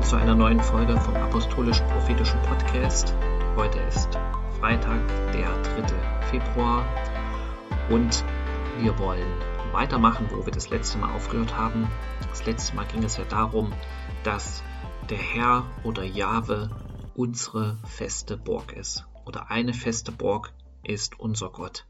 Willkommen zu einer neuen Folge vom Apostolisch-Prophetischen Podcast. Heute ist Freitag, der 3. Februar und wir wollen weitermachen, wo wir das letzte Mal aufgehört haben. Das letzte Mal ging es ja darum, dass der Herr oder Jahwe unsere feste Burg ist. Oder eine feste Burg ist unser Gott.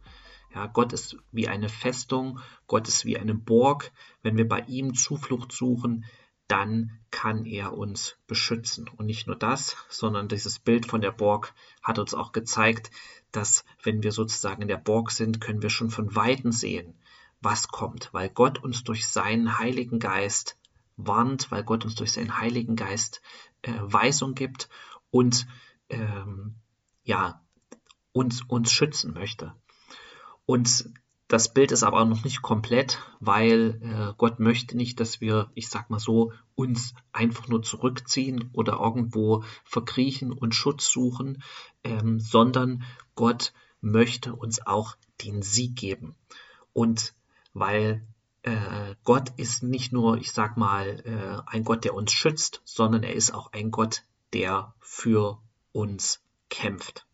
Ja, Gott ist wie eine Festung, Gott ist wie eine Burg. Wenn wir bei ihm Zuflucht suchen, dann kann er uns beschützen. Und nicht nur das, sondern dieses Bild von der Burg hat uns auch gezeigt, dass wenn wir sozusagen in der Burg sind, können wir schon von Weitem sehen, was kommt, weil Gott uns durch seinen Heiligen Geist warnt, weil Gott uns durch seinen Heiligen Geist äh, Weisung gibt und ähm, ja, uns, uns schützen möchte. Und das Bild ist aber noch nicht komplett, weil äh, Gott möchte nicht, dass wir, ich sag mal so, uns einfach nur zurückziehen oder irgendwo verkriechen und Schutz suchen, ähm, sondern Gott möchte uns auch den Sieg geben. Und weil äh, Gott ist nicht nur, ich sag mal, äh, ein Gott, der uns schützt, sondern er ist auch ein Gott, der für uns kämpft.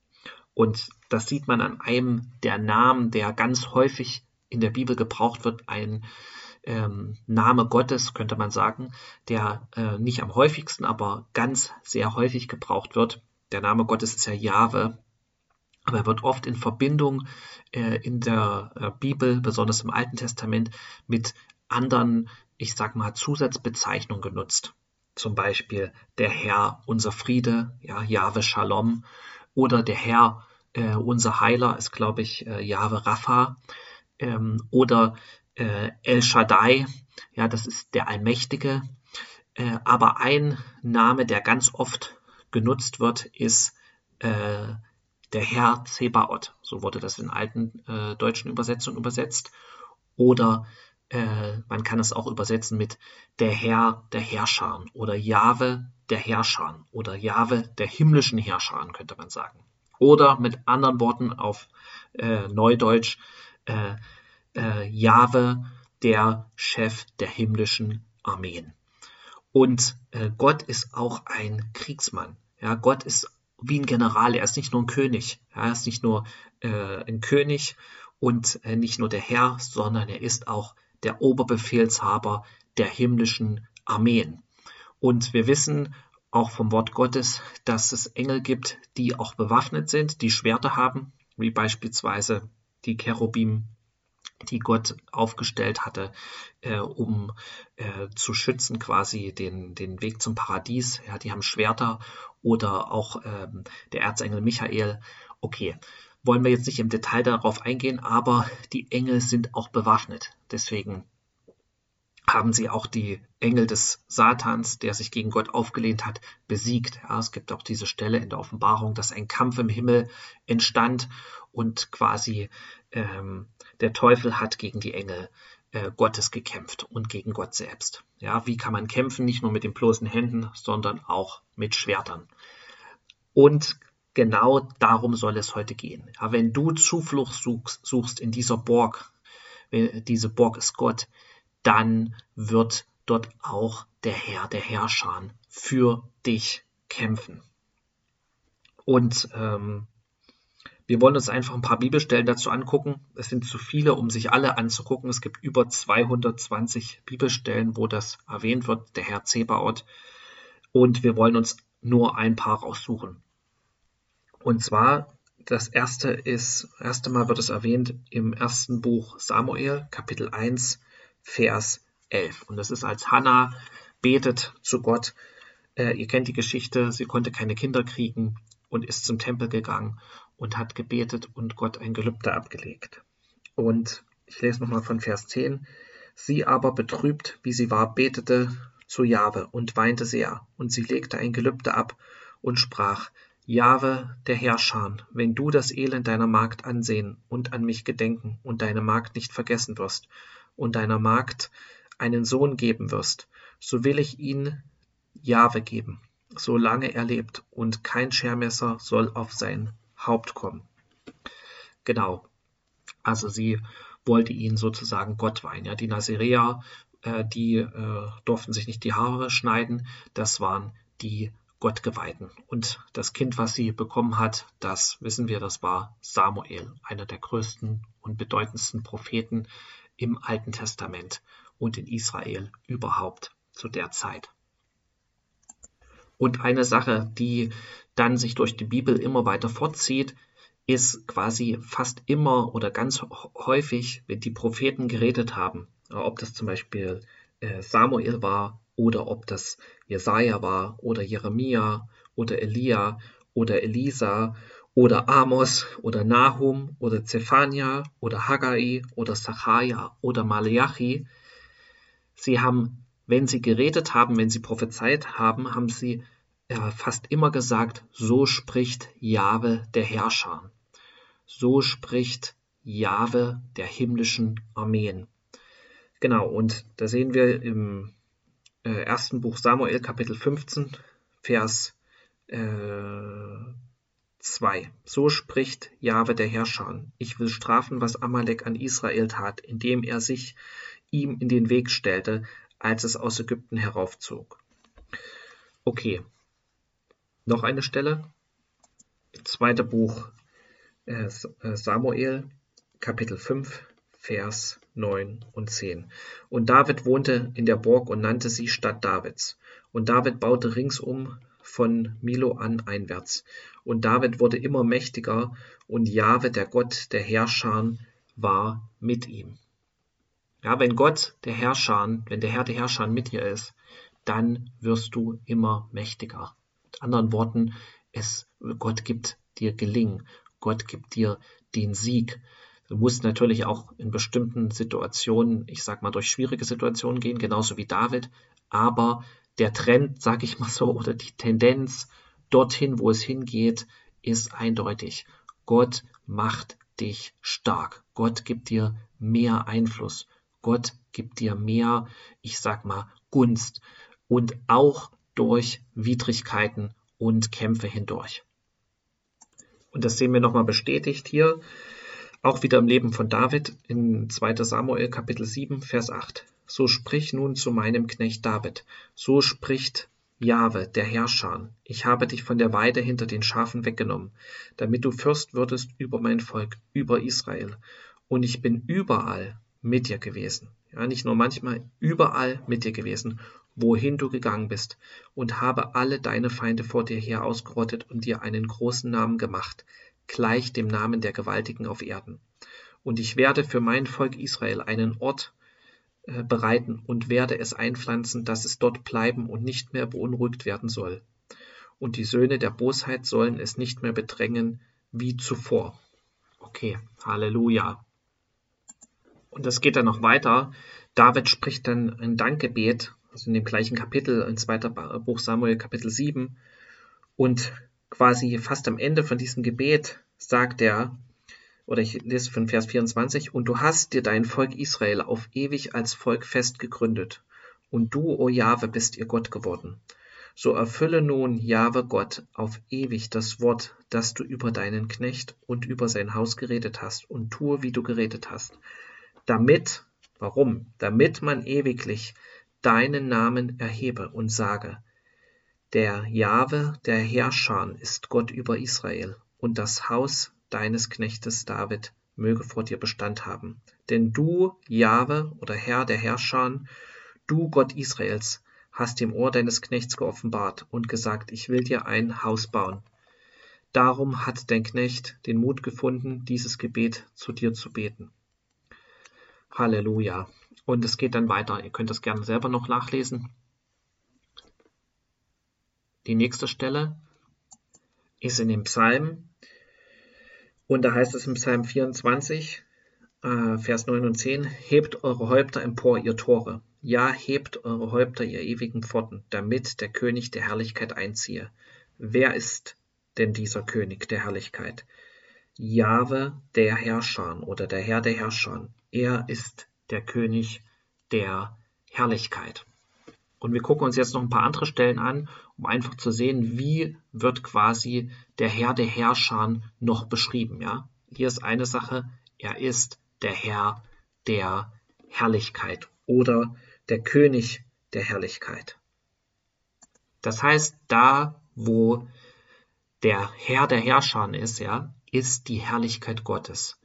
Und das sieht man an einem der Namen, der ganz häufig in der Bibel gebraucht wird, ein ähm, Name Gottes, könnte man sagen, der äh, nicht am häufigsten, aber ganz sehr häufig gebraucht wird. Der Name Gottes ist ja Jahwe, aber er wird oft in Verbindung äh, in der äh, Bibel, besonders im Alten Testament, mit anderen, ich sag mal, Zusatzbezeichnungen genutzt. Zum Beispiel der Herr, unser Friede, ja, Jahwe Shalom, oder der Herr, äh, unser Heiler, ist, glaube ich, äh, Jahwe Rapha. Ähm, oder äh, El Shaddai, ja, das ist der Allmächtige. Äh, aber ein Name, der ganz oft genutzt wird, ist äh, der Herr Zebaoth. So wurde das in alten äh, deutschen Übersetzungen übersetzt. Oder äh, man kann es auch übersetzen mit der Herr der Herrscher oder Jahwe der Herrscher oder Jahwe der himmlischen Herrscher, könnte man sagen. Oder mit anderen Worten auf äh, Neudeutsch, äh, äh, Jahwe der Chef der himmlischen Armeen. Und äh, Gott ist auch ein Kriegsmann. Ja, Gott ist wie ein General, er ist nicht nur ein König. Er ist nicht nur äh, ein König und äh, nicht nur der Herr, sondern er ist auch der Oberbefehlshaber der himmlischen Armeen. Und wir wissen auch vom Wort Gottes, dass es Engel gibt, die auch bewaffnet sind, die Schwerter haben, wie beispielsweise die Cherubim, die Gott aufgestellt hatte, äh, um äh, zu schützen, quasi den, den Weg zum Paradies. Ja, die haben Schwerter oder auch ähm, der Erzengel Michael. Okay, wollen wir jetzt nicht im Detail darauf eingehen, aber die Engel sind auch bewaffnet. Deswegen haben sie auch die Engel des Satans, der sich gegen Gott aufgelehnt hat, besiegt. Ja, es gibt auch diese Stelle in der Offenbarung, dass ein Kampf im Himmel entstand und quasi ähm, der Teufel hat gegen die Engel äh, Gottes gekämpft und gegen Gott selbst. Ja, wie kann man kämpfen? Nicht nur mit den bloßen Händen, sondern auch mit Schwertern. Und genau darum soll es heute gehen. Ja, wenn du Zuflucht suchst, suchst in dieser Burg, diese Burg ist Gott, dann wird dort auch der Herr der Herrscher für dich kämpfen. Und ähm, wir wollen uns einfach ein paar Bibelstellen dazu angucken. Es sind zu viele, um sich alle anzugucken. Es gibt über 220 Bibelstellen, wo das erwähnt wird, der Herr Zebaoth. Und wir wollen uns nur ein paar raussuchen. Und zwar, das erste ist, erste Mal wird es erwähnt im ersten Buch Samuel, Kapitel 1, Vers 11. Und das ist, als Hannah betet zu Gott. Äh, ihr kennt die Geschichte, sie konnte keine Kinder kriegen und ist zum Tempel gegangen und hat gebetet und Gott ein Gelübde abgelegt. Und ich lese nochmal von Vers 10. Sie aber betrübt, wie sie war, betete zu Jahwe und weinte sehr. Und sie legte ein Gelübde ab und sprach, Jahwe, der Herrscher, wenn du das Elend deiner Magd ansehen und an mich gedenken und deine Magd nicht vergessen wirst und deiner Magd einen Sohn geben wirst, so will ich ihn Jahwe geben. solange er lebt, und kein Schermesser soll auf sein Haupt kommen. Genau. Also sie wollte ihn sozusagen Gott weihen. Ja, die Nazirea, äh, die äh, durften sich nicht die Haare schneiden. Das waren die Gottgeweihten. Und das Kind, was sie bekommen hat, das wissen wir, das war Samuel, einer der größten und bedeutendsten Propheten im Alten Testament und in Israel überhaupt zu der Zeit. Und eine Sache, die dann sich durch die Bibel immer weiter fortzieht, ist quasi fast immer oder ganz häufig, wenn die Propheten geredet haben, ob das zum Beispiel äh, Samuel war oder ob das Jesaja war oder Jeremia oder Elia oder Elisa oder Amos oder Nahum oder Zephania oder Haggai oder Sacharja oder Malachi. Sie haben, wenn sie geredet haben, wenn sie prophezeit haben, haben sie äh, fast immer gesagt, so spricht Jahwe der Herrscher. So spricht Jahwe der himmlischen Armeen. Genau, und da sehen wir im äh, ersten Buch Samuel, Kapitel 15, Vers äh, 2. So spricht Jahwe der Herrscher. Ich will strafen, was Amalek an Israel tat, indem er sich ihm in den Weg stellte, als es aus Ägypten heraufzog. Okay. Noch eine Stelle. Zweite Buch äh, äh, Samuel, Kapitel 5, Vers 9 und 10. Und David wohnte in der Burg und nannte sie Stadt Davids. Und David baute ringsum von Milo an einwärts. Und David wurde immer mächtiger, und Jahwe, der Gott der Herrscher, war mit ihm. Ja, wenn Gott der Herrscher, wenn der Herr der Herrscher mit dir ist, dann wirst du immer mächtiger. Mit anderen Worten, es, Gott gibt dir Gelingen. Gott gibt dir den Sieg. Du musst natürlich auch in bestimmten Situationen, ich sag mal, durch schwierige Situationen gehen, genauso wie David. Aber der Trend, sag ich mal so, oder die Tendenz dorthin, wo es hingeht, ist eindeutig. Gott macht dich stark. Gott gibt dir mehr Einfluss. Gott gibt dir mehr, ich sag mal, Gunst und auch durch Widrigkeiten und Kämpfe hindurch. Und das sehen wir nochmal bestätigt hier, auch wieder im Leben von David in 2 Samuel Kapitel 7, Vers 8. So sprich nun zu meinem Knecht David. So spricht Jahwe, der Herrscher. Ich habe dich von der Weide hinter den Schafen weggenommen, damit du Fürst würdest über mein Volk, über Israel. Und ich bin überall mit dir gewesen. Ja, nicht nur manchmal, überall mit dir gewesen wohin du gegangen bist, und habe alle deine Feinde vor dir her ausgerottet und dir einen großen Namen gemacht, gleich dem Namen der Gewaltigen auf Erden. Und ich werde für mein Volk Israel einen Ort bereiten und werde es einpflanzen, dass es dort bleiben und nicht mehr beunruhigt werden soll. Und die Söhne der Bosheit sollen es nicht mehr bedrängen wie zuvor. Okay, Halleluja. Und das geht dann noch weiter. David spricht dann ein Dankgebet also in dem gleichen Kapitel, in zweiter Buch Samuel Kapitel 7. Und quasi fast am Ende von diesem Gebet sagt er, oder ich lese von Vers 24, und du hast dir dein Volk Israel auf ewig als Volk fest gegründet, und du, o Jahwe, bist ihr Gott geworden. So erfülle nun, Jahwe Gott, auf ewig das Wort, das du über deinen Knecht und über sein Haus geredet hast, und tue, wie du geredet hast. Damit, warum? Damit man ewiglich deinen Namen erhebe und sage, der Jahwe, der Herrscher, ist Gott über Israel, und das Haus deines Knechtes David möge vor dir Bestand haben. Denn du, Jahwe oder Herr der Herrscher, du Gott Israels, hast dem Ohr deines Knechts geoffenbart und gesagt, ich will dir ein Haus bauen. Darum hat dein Knecht den Mut gefunden, dieses Gebet zu dir zu beten. Halleluja. Und es geht dann weiter. Ihr könnt das gerne selber noch nachlesen. Die nächste Stelle ist in dem Psalm. Und da heißt es im Psalm 24, äh, Vers 9 und 10, Hebt eure Häupter empor, ihr Tore. Ja, hebt eure Häupter, ihr ewigen Pforten, damit der König der Herrlichkeit einziehe. Wer ist denn dieser König der Herrlichkeit? Jahwe, der Herrscher oder der Herr der Herrscher. Er ist der König der Herrlichkeit. Und wir gucken uns jetzt noch ein paar andere Stellen an, um einfach zu sehen, wie wird quasi der Herr der Herrscher noch beschrieben. Ja? Hier ist eine Sache, er ist der Herr der Herrlichkeit oder der König der Herrlichkeit. Das heißt, da, wo der Herr der Herrscher ist, ja, ist die Herrlichkeit Gottes,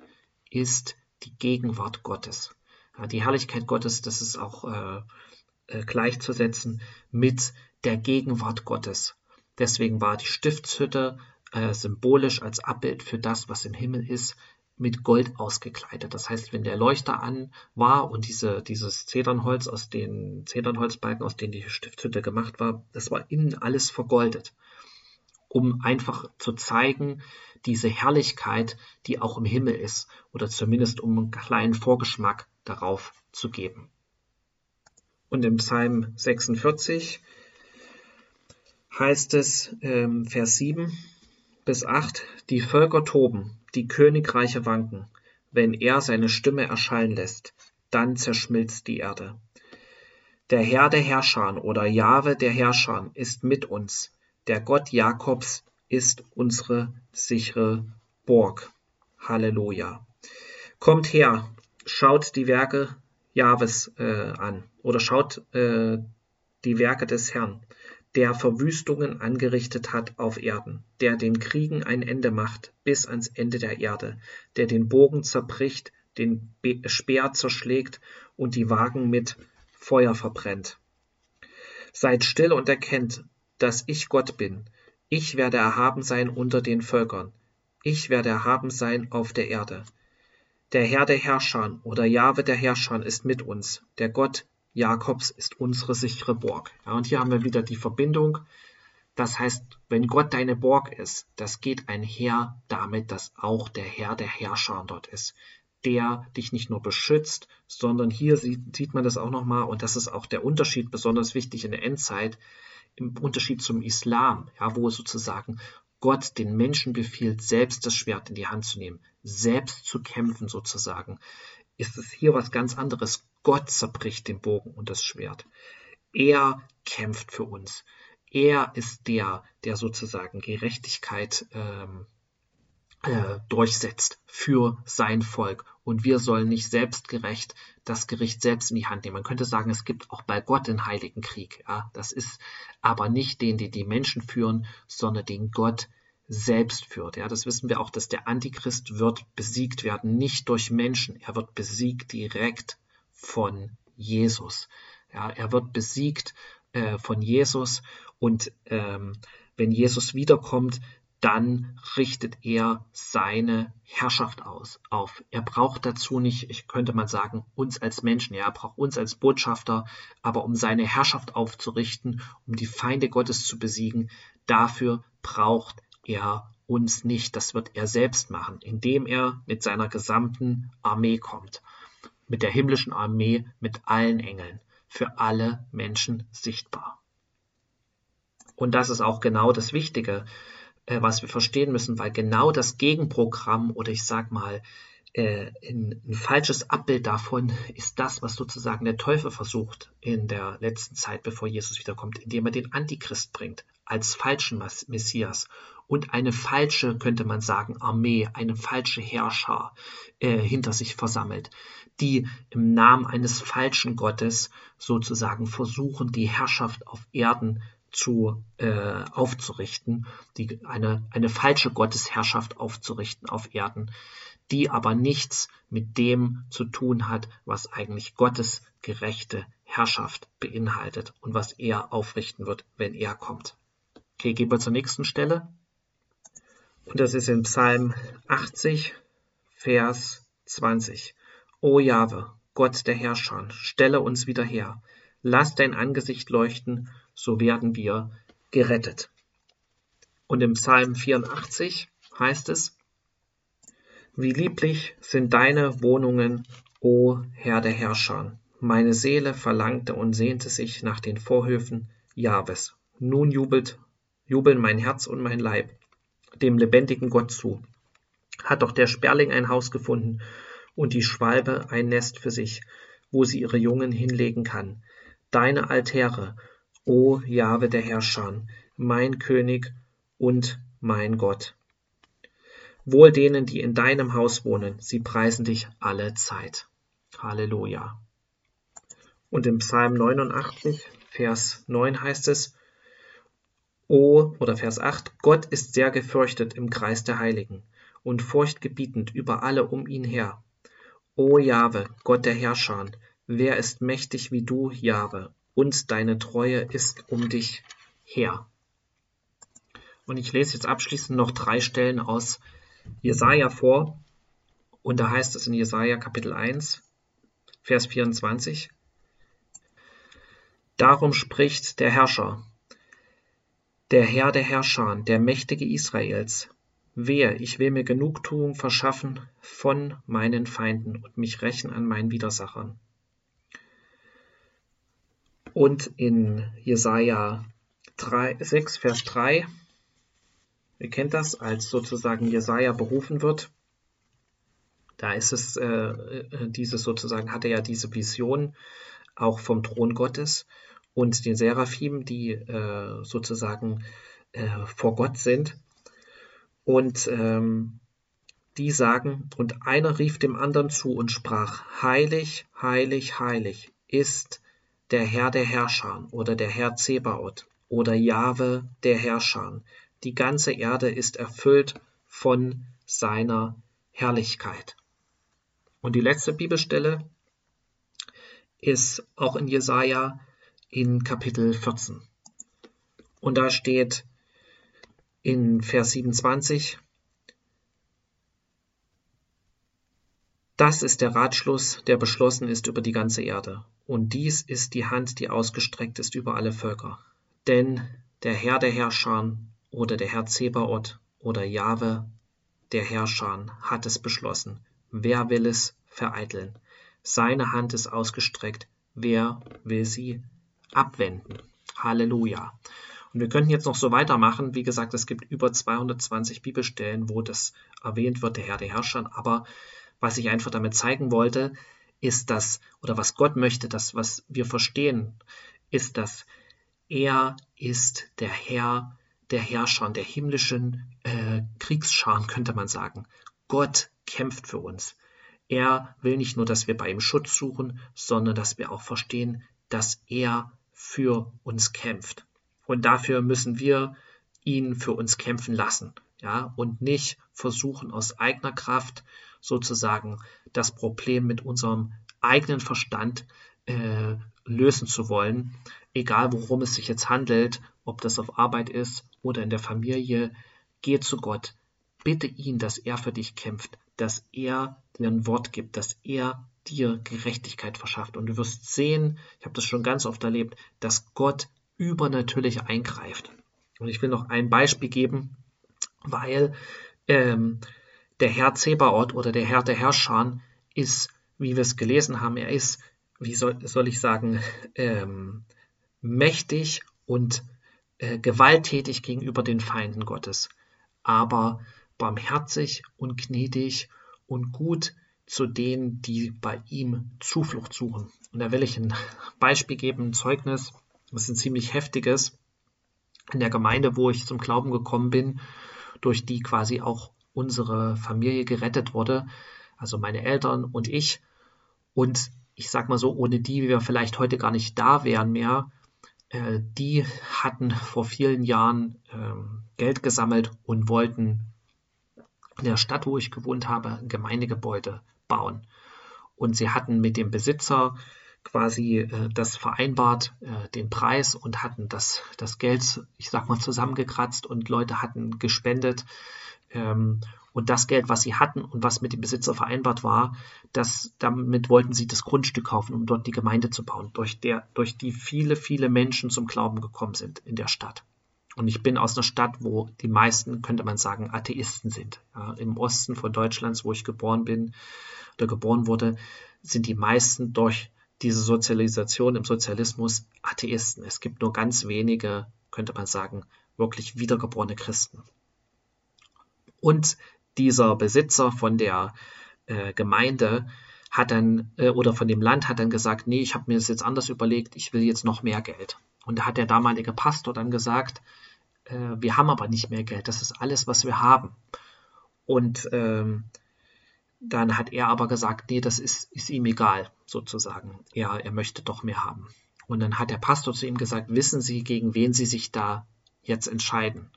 ist die Gegenwart Gottes. Ja, die Herrlichkeit Gottes, das ist auch äh, äh, gleichzusetzen mit der Gegenwart Gottes. Deswegen war die Stiftshütte äh, symbolisch als Abbild für das, was im Himmel ist, mit Gold ausgekleidet. Das heißt, wenn der Leuchter an war und diese, dieses Zedernholz aus den Zedernholzbalken, aus denen die Stiftshütte gemacht war, das war innen alles vergoldet, um einfach zu zeigen, diese Herrlichkeit, die auch im Himmel ist, oder zumindest um einen kleinen Vorgeschmack darauf zu geben. Und im Psalm 46 heißt es, ähm, Vers 7 bis 8, die Völker toben, die Königreiche wanken. Wenn er seine Stimme erschallen lässt, dann zerschmilzt die Erde. Der Herr der Herrscher oder Jahwe der Herrscher ist mit uns. Der Gott Jakobs ist unsere sichere Burg. Halleluja. Kommt her, schaut die Werke Jahwes äh, an oder schaut äh, die Werke des Herrn, der Verwüstungen angerichtet hat auf Erden, der den Kriegen ein Ende macht bis ans Ende der Erde, der den Bogen zerbricht, den Be Speer zerschlägt und die Wagen mit Feuer verbrennt. Seid still und erkennt, dass ich Gott bin. Ich werde erhaben sein unter den Völkern. Ich werde erhaben sein auf der Erde. Der Herr der Herrscher oder Jahwe der Herrscher ist mit uns. Der Gott Jakobs ist unsere sichere Burg. Ja, und hier haben wir wieder die Verbindung. Das heißt, wenn Gott deine Burg ist, das geht einher damit, dass auch der Herr der Herrscher dort ist, der dich nicht nur beschützt, sondern hier sieht, sieht man das auch nochmal, und das ist auch der Unterschied besonders wichtig in der Endzeit, im Unterschied zum Islam, ja, wo sozusagen Gott den Menschen befiehlt, selbst das Schwert in die Hand zu nehmen, selbst zu kämpfen sozusagen, ist es hier was ganz anderes. Gott zerbricht den Bogen und das Schwert. Er kämpft für uns. Er ist der, der sozusagen Gerechtigkeit ähm, äh, durchsetzt für sein Volk. Und wir sollen nicht selbstgerecht das Gericht selbst in die Hand nehmen. Man könnte sagen, es gibt auch bei Gott den Heiligen Krieg. Ja? Das ist aber nicht den, den die Menschen führen, sondern den Gott selbst führt. Ja, das wissen wir auch, dass der Antichrist wird besiegt werden, nicht durch Menschen. Er wird besiegt direkt von Jesus. Ja, er wird besiegt äh, von Jesus und ähm, wenn Jesus wiederkommt, dann richtet er seine Herrschaft aus, auf. Er braucht dazu nicht, ich könnte mal sagen, uns als Menschen, ja, er braucht uns als Botschafter, aber um seine Herrschaft aufzurichten, um die Feinde Gottes zu besiegen, dafür braucht er uns nicht. Das wird er selbst machen, indem er mit seiner gesamten Armee kommt, mit der himmlischen Armee, mit allen Engeln, für alle Menschen sichtbar. Und das ist auch genau das Wichtige, äh, was wir verstehen müssen, weil genau das Gegenprogramm oder ich sag mal äh, ein, falsches Abbild davon ist das, was sozusagen der Teufel versucht in der letzten Zeit, bevor Jesus wiederkommt, indem er den Antichrist bringt als falschen Messias und eine falsche, könnte man sagen, Armee, eine falsche Herrscher äh, hinter sich versammelt, die im Namen eines falschen Gottes sozusagen versuchen, die Herrschaft auf Erden zu äh, aufzurichten, die, eine, eine falsche Gottesherrschaft aufzurichten auf Erden, die aber nichts mit dem zu tun hat, was eigentlich Gottes gerechte Herrschaft beinhaltet und was er aufrichten wird, wenn er kommt. Okay, gehen wir zur nächsten Stelle. Und das ist in Psalm 80, Vers 20. O Jahwe, Gott der Herrscher, stelle uns wieder her. Lass dein Angesicht leuchten, so werden wir gerettet. Und im Psalm 84 heißt es, wie lieblich sind deine Wohnungen, o Herr der Herrscher. Meine Seele verlangte und sehnte sich nach den Vorhöfen Jahwes. Nun jubelt, jubeln mein Herz und mein Leib dem lebendigen Gott zu. Hat doch der Sperling ein Haus gefunden und die Schwalbe ein Nest für sich, wo sie ihre Jungen hinlegen kann. deine Altäre, o Jahwe der Herrscher, mein König und mein Gott. Wohl denen, die in deinem Haus wohnen, sie preisen dich alle Zeit. Halleluja. Und im Psalm 89, Vers 9 heißt es, O, oder Vers 8, Gott ist sehr gefürchtet im Kreis der Heiligen und furchtgebietend über alle um ihn her. O Jahwe, Gott der Herrscher, wer ist mächtig wie du, Jahwe, und deine Treue ist um dich her. Und ich lese jetzt abschließend noch drei Stellen aus Jesaja vor. Und da heißt es in Jesaja Kapitel 1, Vers 24. Darum spricht der Herrscher, der Herr der Herrscher, der Mächtige Israels. Wehe, ich will mir Genugtuung verschaffen von meinen Feinden und mich rächen an meinen Widersachern. Und in Jesaja 3, 6, Vers 3 Ihr kennt das, als sozusagen Jesaja berufen wird. Da ist es, äh, äh, dieses sozusagen, hat er ja diese Vision auch vom Thron Gottes und den Seraphim, die äh, sozusagen äh, vor Gott sind. Und ähm, die sagen, und einer rief dem anderen zu und sprach, heilig, heilig, heilig ist der Herr der Herrscher oder der Herr Zebaoth oder Jahwe der Herrscher, die ganze Erde ist erfüllt von seiner Herrlichkeit. Und die letzte Bibelstelle ist auch in Jesaja in Kapitel 14. Und da steht in Vers 27, Das ist der Ratschluss, der beschlossen ist über die ganze Erde. Und dies ist die Hand, die ausgestreckt ist über alle Völker. Denn der Herr der Herrscher oder der Herr Zebaoth oder Jahwe, der Herrscher, hat es beschlossen. Wer will es vereiteln? Seine Hand ist ausgestreckt. Wer will sie abwenden? Halleluja. Und wir könnten jetzt noch so weitermachen. Wie gesagt, es gibt über 220 Bibelstellen, wo das erwähnt wird, der Herr der Herrscher. Aber was ich einfach damit zeigen wollte, ist das, oder was Gott möchte, das, was wir verstehen, ist, dass er ist der Herr der Herrscher, der himmlischen äh, Kriegsscharen, könnte man sagen. Gott kämpft für uns. Er will nicht nur, dass wir bei ihm Schutz suchen, sondern dass wir auch verstehen, dass er für uns kämpft. Und dafür müssen wir ihn für uns kämpfen lassen, ja, und nicht versuchen aus eigener Kraft sozusagen das Problem mit unserem eigenen Verstand äh, lösen zu wollen, egal worum es sich jetzt handelt, ob das auf Arbeit ist oder in der Familie, geh zu Gott, bitte ihn, dass er für dich kämpft, dass er dir ein Wort gibt, dass er dir Gerechtigkeit verschafft. Und du wirst sehen, ich habe das schon ganz oft erlebt, dass Gott übernatürlich eingreift. Und ich will noch ein Beispiel geben, weil ähm, der Herr Zebaoth oder der Herr der Herrscher ist, wie wir es gelesen haben, er ist, wie soll, soll ich sagen, ähm, mächtig und äh, gewalttätig gegenüber den Feinden Gottes, aber barmherzig und gnädig und gut zu denen, die bei ihm Zuflucht suchen. Und da will ich ein Beispiel geben, ein Zeugnis, das ist ein ziemlich heftiges, in der Gemeinde, wo ich zum Glauben gekommen bin, durch die quasi auch unsere Familie gerettet wurde, also meine Eltern und ich. Und ich sag mal so, ohne die wir vielleicht heute gar nicht da wären mehr, äh, die hatten vor vielen Jahren ähm, Geld gesammelt und wollten in der Stadt, wo ich gewohnt habe, ein Gemeindegebäude bauen. Und sie hatten mit dem Besitzer quasi äh, das vereinbart, äh, den Preis und hatten das, das Geld, ich sag mal, zusammengekratzt und Leute hatten gespendet. Ähm, und das Geld, was sie hatten und was mit dem Besitzer vereinbart war, das, damit wollten sie das Grundstück kaufen, um dort die Gemeinde zu bauen, durch, der, durch die viele, viele Menschen zum Glauben gekommen sind in der Stadt. Und ich bin aus einer Stadt, wo die meisten, könnte man sagen, Atheisten sind. Ja, Im Osten von Deutschlands, wo ich geboren bin oder geboren wurde, sind die meisten durch diese Sozialisation im Sozialismus Atheisten. Es gibt nur ganz wenige, könnte man sagen, wirklich wiedergeborene Christen. Und dieser Besitzer von der äh, Gemeinde hat dann, äh, oder von dem Land hat dann gesagt, nee, ich habe mir das jetzt anders überlegt, ich will jetzt noch mehr Geld. Und da hat der damalige Pastor dann gesagt, äh, wir haben aber nicht mehr Geld, das ist alles, was wir haben. Und ähm, dann hat er aber gesagt, nee, das ist, ist ihm egal, sozusagen. Ja, er möchte doch mehr haben. Und dann hat der Pastor zu ihm gesagt, wissen Sie, gegen wen Sie sich da jetzt entscheiden?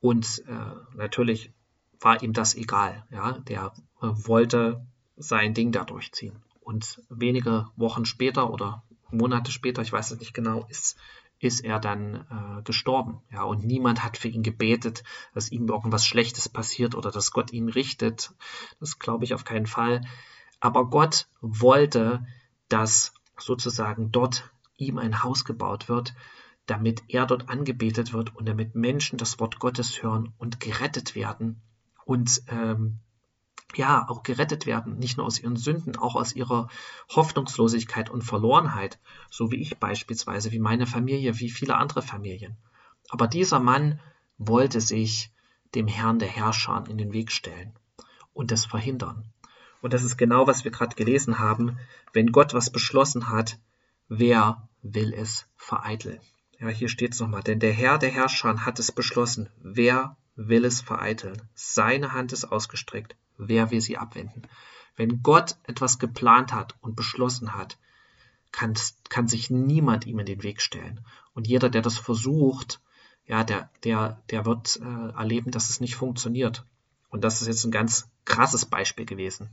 Und äh, natürlich war ihm das egal. Ja, der äh, wollte sein Ding da durchziehen. Und wenige Wochen später oder Monate später, ich weiß es nicht genau, ist ist er dann äh, gestorben. Ja, und niemand hat für ihn gebetet, dass ihm irgendwas Schlechtes passiert oder dass Gott ihn richtet. Das glaube ich auf keinen Fall. Aber Gott wollte, dass sozusagen dort ihm ein Haus gebaut wird, damit er dort angebetet wird und damit Menschen das Wort Gottes hören und gerettet werden und ähm, ja, auch gerettet werden, nicht nur aus ihren Sünden, auch aus ihrer Hoffnungslosigkeit und Verlorenheit, so wie ich beispielsweise, wie meine Familie, wie viele andere Familien. Aber dieser Mann wollte sich dem Herrn der Herrscher in den Weg stellen und das verhindern. Und das ist genau, was wir gerade gelesen haben. Wenn Gott was beschlossen hat, wer will es vereiteln? Ja, hier steht es nochmal. Denn der Herr der Herrscher hat es beschlossen. Wer will es vereiteln? Seine Hand ist ausgestreckt wer will sie abwenden? Wenn Gott etwas geplant hat und beschlossen hat, kann, kann sich niemand ihm in den Weg stellen. Und jeder, der das versucht, ja, der, der, der wird äh, erleben, dass es nicht funktioniert. Und das ist jetzt ein ganz krasses Beispiel gewesen.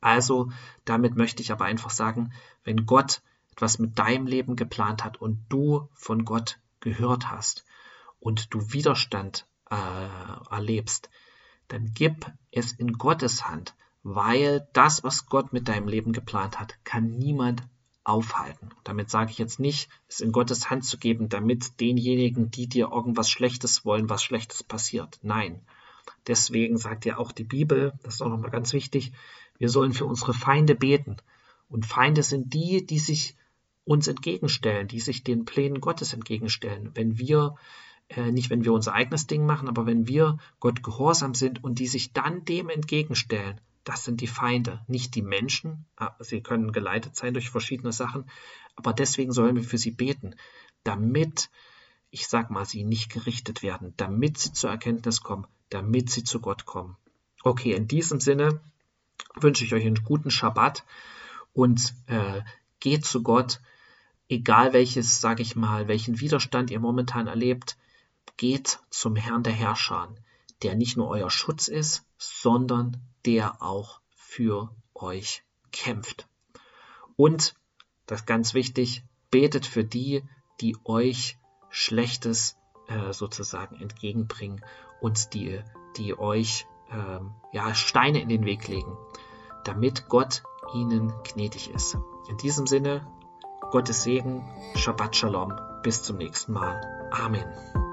Also, damit möchte ich aber einfach sagen, wenn Gott etwas mit deinem Leben geplant hat und du von Gott gehört hast und du Widerstand äh, erlebst, dann gib es in Gottes Hand, weil das, was Gott mit deinem Leben geplant hat, kann niemand aufhalten. Damit sage ich jetzt nicht, es in Gottes Hand zu geben, damit denjenigen, die dir irgendwas Schlechtes wollen, was Schlechtes passiert. Nein. Deswegen sagt ja auch die Bibel, das ist auch nochmal ganz wichtig, wir sollen für unsere Feinde beten. Und Feinde sind die, die sich uns entgegenstellen, die sich den Plänen Gottes entgegenstellen. Wenn wir äh, nicht wenn wir unser eigenes Ding machen, aber wenn wir Gott gehorsam sind und die sich dann dem entgegenstellen, das sind die Feinde, nicht die Menschen. Ah, sie können geleitet sein durch verschiedene Sachen, aber deswegen sollen wir für sie beten, damit, ich sag mal, sie nicht gerichtet werden, damit sie zur Erkenntnis kommen, damit sie zu Gott kommen. Okay, in diesem Sinne wünsche ich euch einen guten Schabbat und äh, geht zu Gott, egal welches, sage ich mal, welchen Widerstand ihr momentan erlebt, geht zum Herrn der Herrscher, der nicht nur euer Schutz ist, sondern der auch für euch kämpft. Und, das ist ganz wichtig, betet für die, die euch Schlechtes äh, sozusagen entgegenbringen und die, die euch äh, ja, Steine in den Weg legen, damit Gott ihnen gnädig ist. In diesem Sinne, Gottes Segen, Shabbat Shalom, bis zum nächsten Mal. Amen.